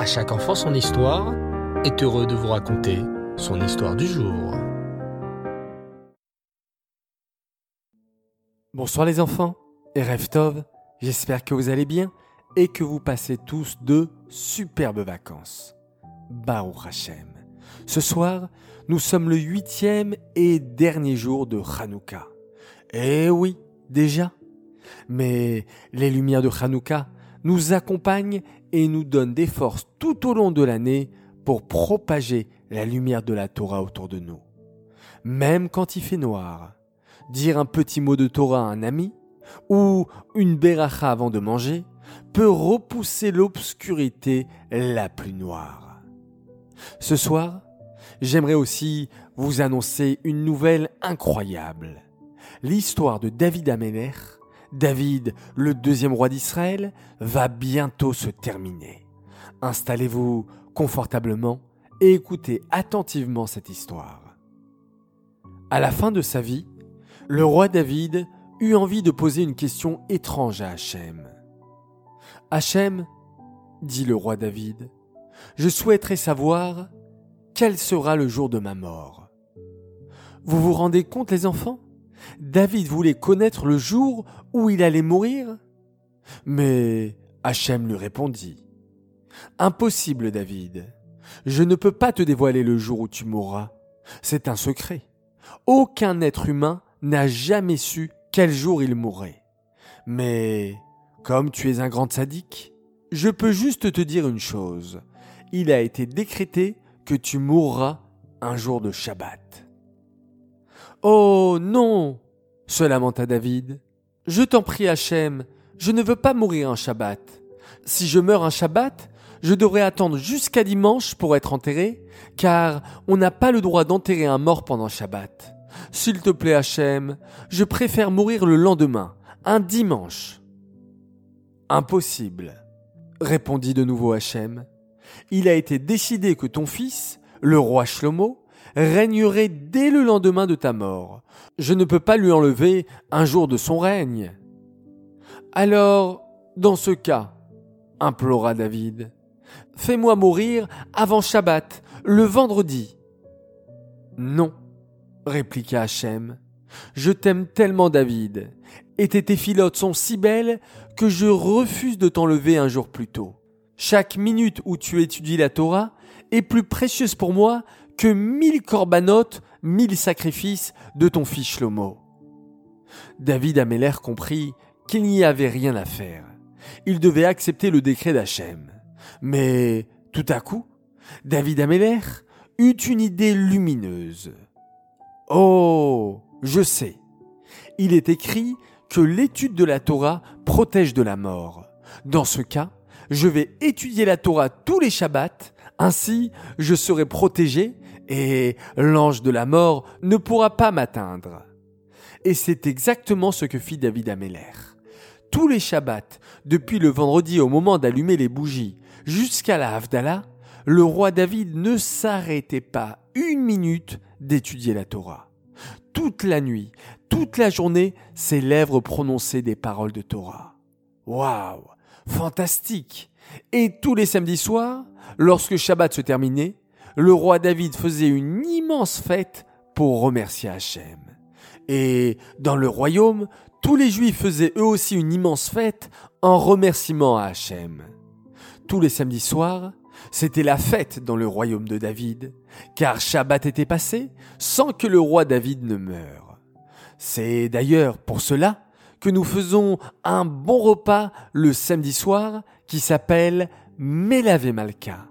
À chaque enfant son histoire est heureux de vous raconter son histoire du jour. Bonsoir les enfants et Tov, j'espère que vous allez bien et que vous passez tous de superbes vacances. Baruch Hashem. Ce soir, nous sommes le huitième et dernier jour de Hanouka. Eh oui, déjà. Mais les lumières de Hanouka nous accompagnent et nous donnent des forces tout au long de l'année pour propager la lumière de la Torah autour de nous. Même quand il fait noir, dire un petit mot de Torah à un ami ou une beracha avant de manger peut repousser l'obscurité la plus noire. Ce soir, j'aimerais aussi vous annoncer une nouvelle incroyable. L'histoire de David Améler, David, le deuxième roi d'Israël, va bientôt se terminer. Installez-vous confortablement et écoutez attentivement cette histoire. À la fin de sa vie, le roi David eut envie de poser une question étrange à Hachem. Hachem, dit le roi David, je souhaiterais savoir quel sera le jour de ma mort. Vous vous rendez compte, les enfants? David voulait connaître le jour où il allait mourir Mais Hachem lui répondit Impossible, David. Je ne peux pas te dévoiler le jour où tu mourras. C'est un secret. Aucun être humain n'a jamais su quel jour il mourrait. Mais comme tu es un grand sadique, je peux juste te dire une chose. Il a été décrété que tu mourras un jour de Shabbat. Oh non se lamenta David. Je t'en prie, Hachem, je ne veux pas mourir un Shabbat. Si je meurs un Shabbat, je devrais attendre jusqu'à dimanche pour être enterré, car on n'a pas le droit d'enterrer un mort pendant Shabbat. S'il te plaît, Hachem, je préfère mourir le lendemain, un dimanche. Impossible, répondit de nouveau Hachem. Il a été décidé que ton fils, le roi Shlomo, régnerait dès le lendemain de ta mort. Je ne peux pas lui enlever un jour de son règne. Alors, dans ce cas, implora David, fais-moi mourir avant Shabbat, le vendredi. Non, répliqua Hachem. Je t'aime tellement, David, et tes filottes sont si belles que je refuse de t'enlever un jour plus tôt. Chaque minute où tu étudies la Torah est plus précieuse pour moi que mille corbanotes, mille sacrifices de ton fils Shlomo. David Améler comprit qu'il n'y avait rien à faire. Il devait accepter le décret d'Hachem. Mais tout à coup, David Améler eut une idée lumineuse. Oh, je sais. Il est écrit que l'étude de la Torah protège de la mort. Dans ce cas, je vais étudier la Torah tous les Shabbats, ainsi je serai protégé et l'ange de la mort ne pourra pas m'atteindre. Et c'est exactement ce que fit David Améler. Tous les Shabbats, depuis le vendredi au moment d'allumer les bougies jusqu'à la Havdalah, le roi David ne s'arrêtait pas une minute d'étudier la Torah toute la nuit, toute la journée, ses lèvres prononçaient des paroles de Torah. Waouh, fantastique. Et tous les samedis soirs, lorsque Shabbat se terminait, le roi David faisait une immense fête pour remercier Hachem. Et dans le royaume, tous les juifs faisaient eux aussi une immense fête en remerciement à Hachem. Tous les samedis soirs, c'était la fête dans le royaume de David, car Shabbat était passé sans que le roi David ne meure. C'est d'ailleurs pour cela que nous faisons un bon repas le samedi soir qui s'appelle Melave Malka.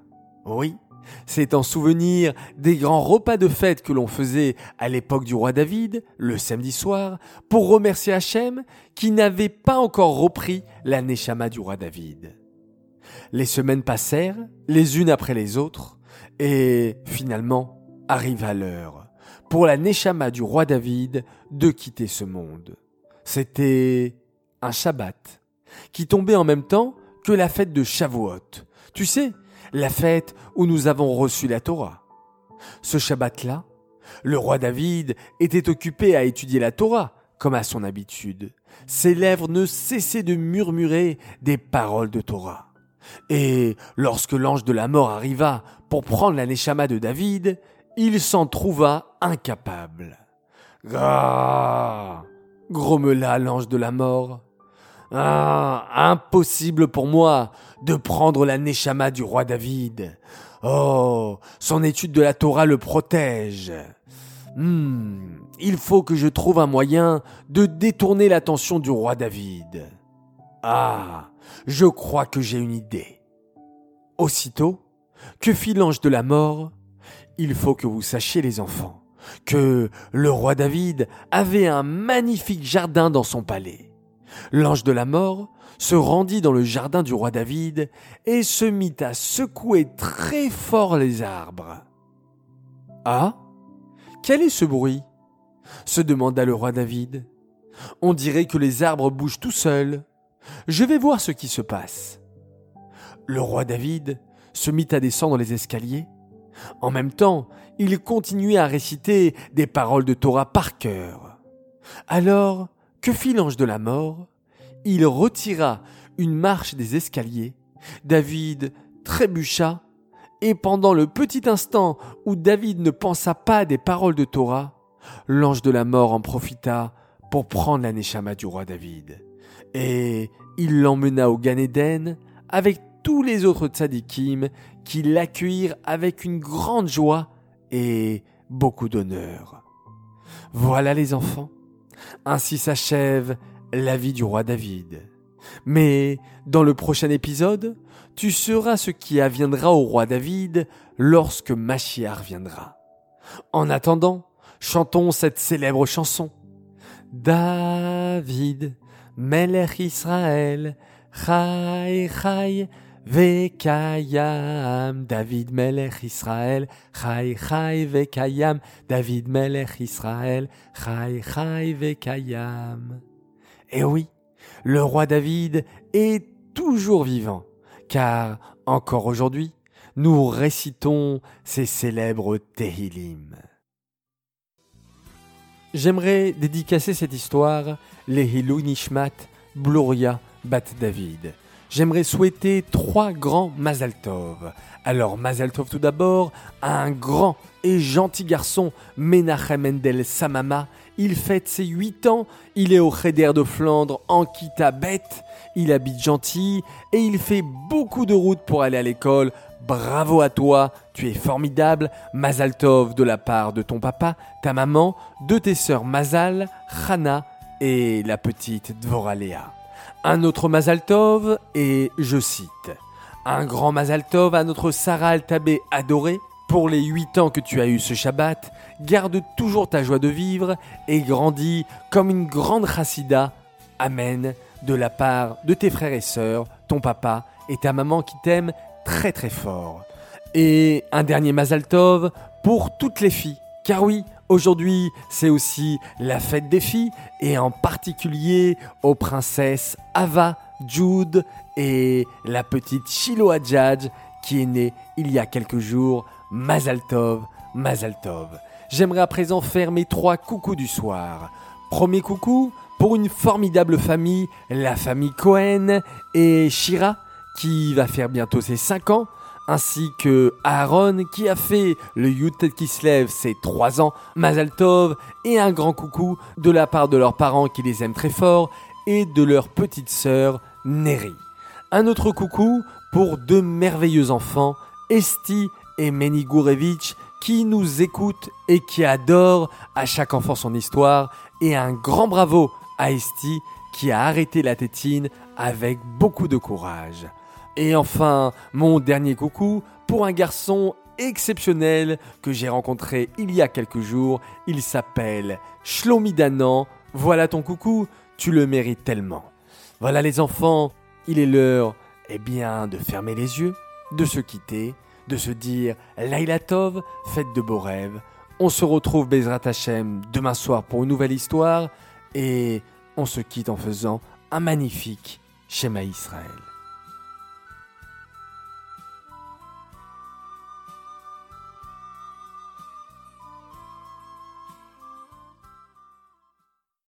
Oui, c'est en souvenir des grands repas de fête que l'on faisait à l'époque du roi David, le samedi soir, pour remercier Hachem qui n'avait pas encore repris la Neshama du roi David. Les semaines passèrent, les unes après les autres, et finalement arriva l'heure pour la Neshama du roi David de quitter ce monde. C'était un Shabbat qui tombait en même temps que la fête de Shavuot. Tu sais, la fête où nous avons reçu la Torah. Ce Shabbat-là, le roi David était occupé à étudier la Torah, comme à son habitude. Ses lèvres ne cessaient de murmurer des paroles de Torah. Et lorsque l'ange de la mort arriva pour prendre la Neshama de David, il s'en trouva incapable. Grommela l'ange de la mort. Ah, impossible pour moi de prendre la Neshama du roi David. Oh, son étude de la Torah le protège. Hmm, il faut que je trouve un moyen de détourner l'attention du roi David. Ah, je crois que j'ai une idée. Aussitôt, que fit l'ange de la mort Il faut que vous sachiez, les enfants, que le roi David avait un magnifique jardin dans son palais. L'ange de la mort se rendit dans le jardin du roi David et se mit à secouer très fort les arbres. Ah Quel est ce bruit? se demanda le roi David. On dirait que les arbres bougent tout seuls. Je vais voir ce qui se passe. Le roi David se mit à descendre les escaliers. En même temps, il continuait à réciter des paroles de Torah par cœur. Alors, que fit l'ange de la mort? Il retira une marche des escaliers. David trébucha, et pendant le petit instant où David ne pensa pas des paroles de Torah, l'ange de la mort en profita pour prendre la Neshama du roi David. Et il l'emmena au Gan avec tous les autres tzadikim qui l'accueillirent avec une grande joie et beaucoup d'honneur. Voilà les enfants, ainsi s'achève la vie du roi David. Mais dans le prochain épisode, tu sauras ce qui adviendra au roi David lorsque Machiar viendra. En attendant, chantons cette célèbre chanson. David, Melech Israël, Chai Chai, Vekayam, David Melech Israël, Chai Chai Vekayam, David Melech Israël, Chai Chai Vekayam. Et oui, le roi David est toujours vivant, car encore aujourd'hui, nous récitons ces célèbres Tehillim. J'aimerais dédicacer cette histoire les Nishmat Bluria Bat David. J'aimerais souhaiter trois grands Mazaltov. Alors Mazaltov tout d'abord un grand et gentil garçon, Menachem Mendel Samama. Il fête ses huit ans, il est au Cheder de Flandre en bête. il habite gentil et il fait beaucoup de routes pour aller à l'école Bravo à toi, tu es formidable, Mazaltov de la part de ton papa, ta maman, de tes sœurs Mazal, Chana et la petite Dvoralea. Un autre Mazaltov et je cite Un grand Mazaltov à notre Sarah Altabé adorée. Pour les huit ans que tu as eu ce Shabbat, garde toujours ta joie de vivre et grandis comme une grande chassida. Amen. De la part de tes frères et sœurs, ton papa et ta maman qui t'aiment très très fort. Et un dernier Mazaltov pour toutes les filles. Car oui, aujourd'hui c'est aussi la fête des filles et en particulier aux princesses Ava, Jude et la petite Shiloh Adjadj qui est née il y a quelques jours. Mazaltov, Mazaltov. J'aimerais à présent faire mes trois coucous du soir. Premier coucou pour une formidable famille, la famille Cohen et Shira qui va faire bientôt ses 5 ans, ainsi que Aaron qui a fait le Yutet Kislev ses 3 ans, Mazaltov et un grand coucou de la part de leurs parents qui les aiment très fort et de leur petite sœur Neri. Un autre coucou pour deux merveilleux enfants, Esti et Meni Gourevitch, qui nous écoutent et qui adorent à chaque enfant son histoire, et un grand bravo à Esti qui a arrêté la tétine avec beaucoup de courage. Et enfin, mon dernier coucou pour un garçon exceptionnel que j'ai rencontré il y a quelques jours. Il s'appelle Shlomi Danan. Voilà ton coucou, tu le mérites tellement. Voilà les enfants, il est l'heure, eh bien, de fermer les yeux, de se quitter, de se dire Laila Tov, faites de beaux rêves. On se retrouve Bezrat Hashem demain soir pour une nouvelle histoire et on se quitte en faisant un magnifique schéma Israël.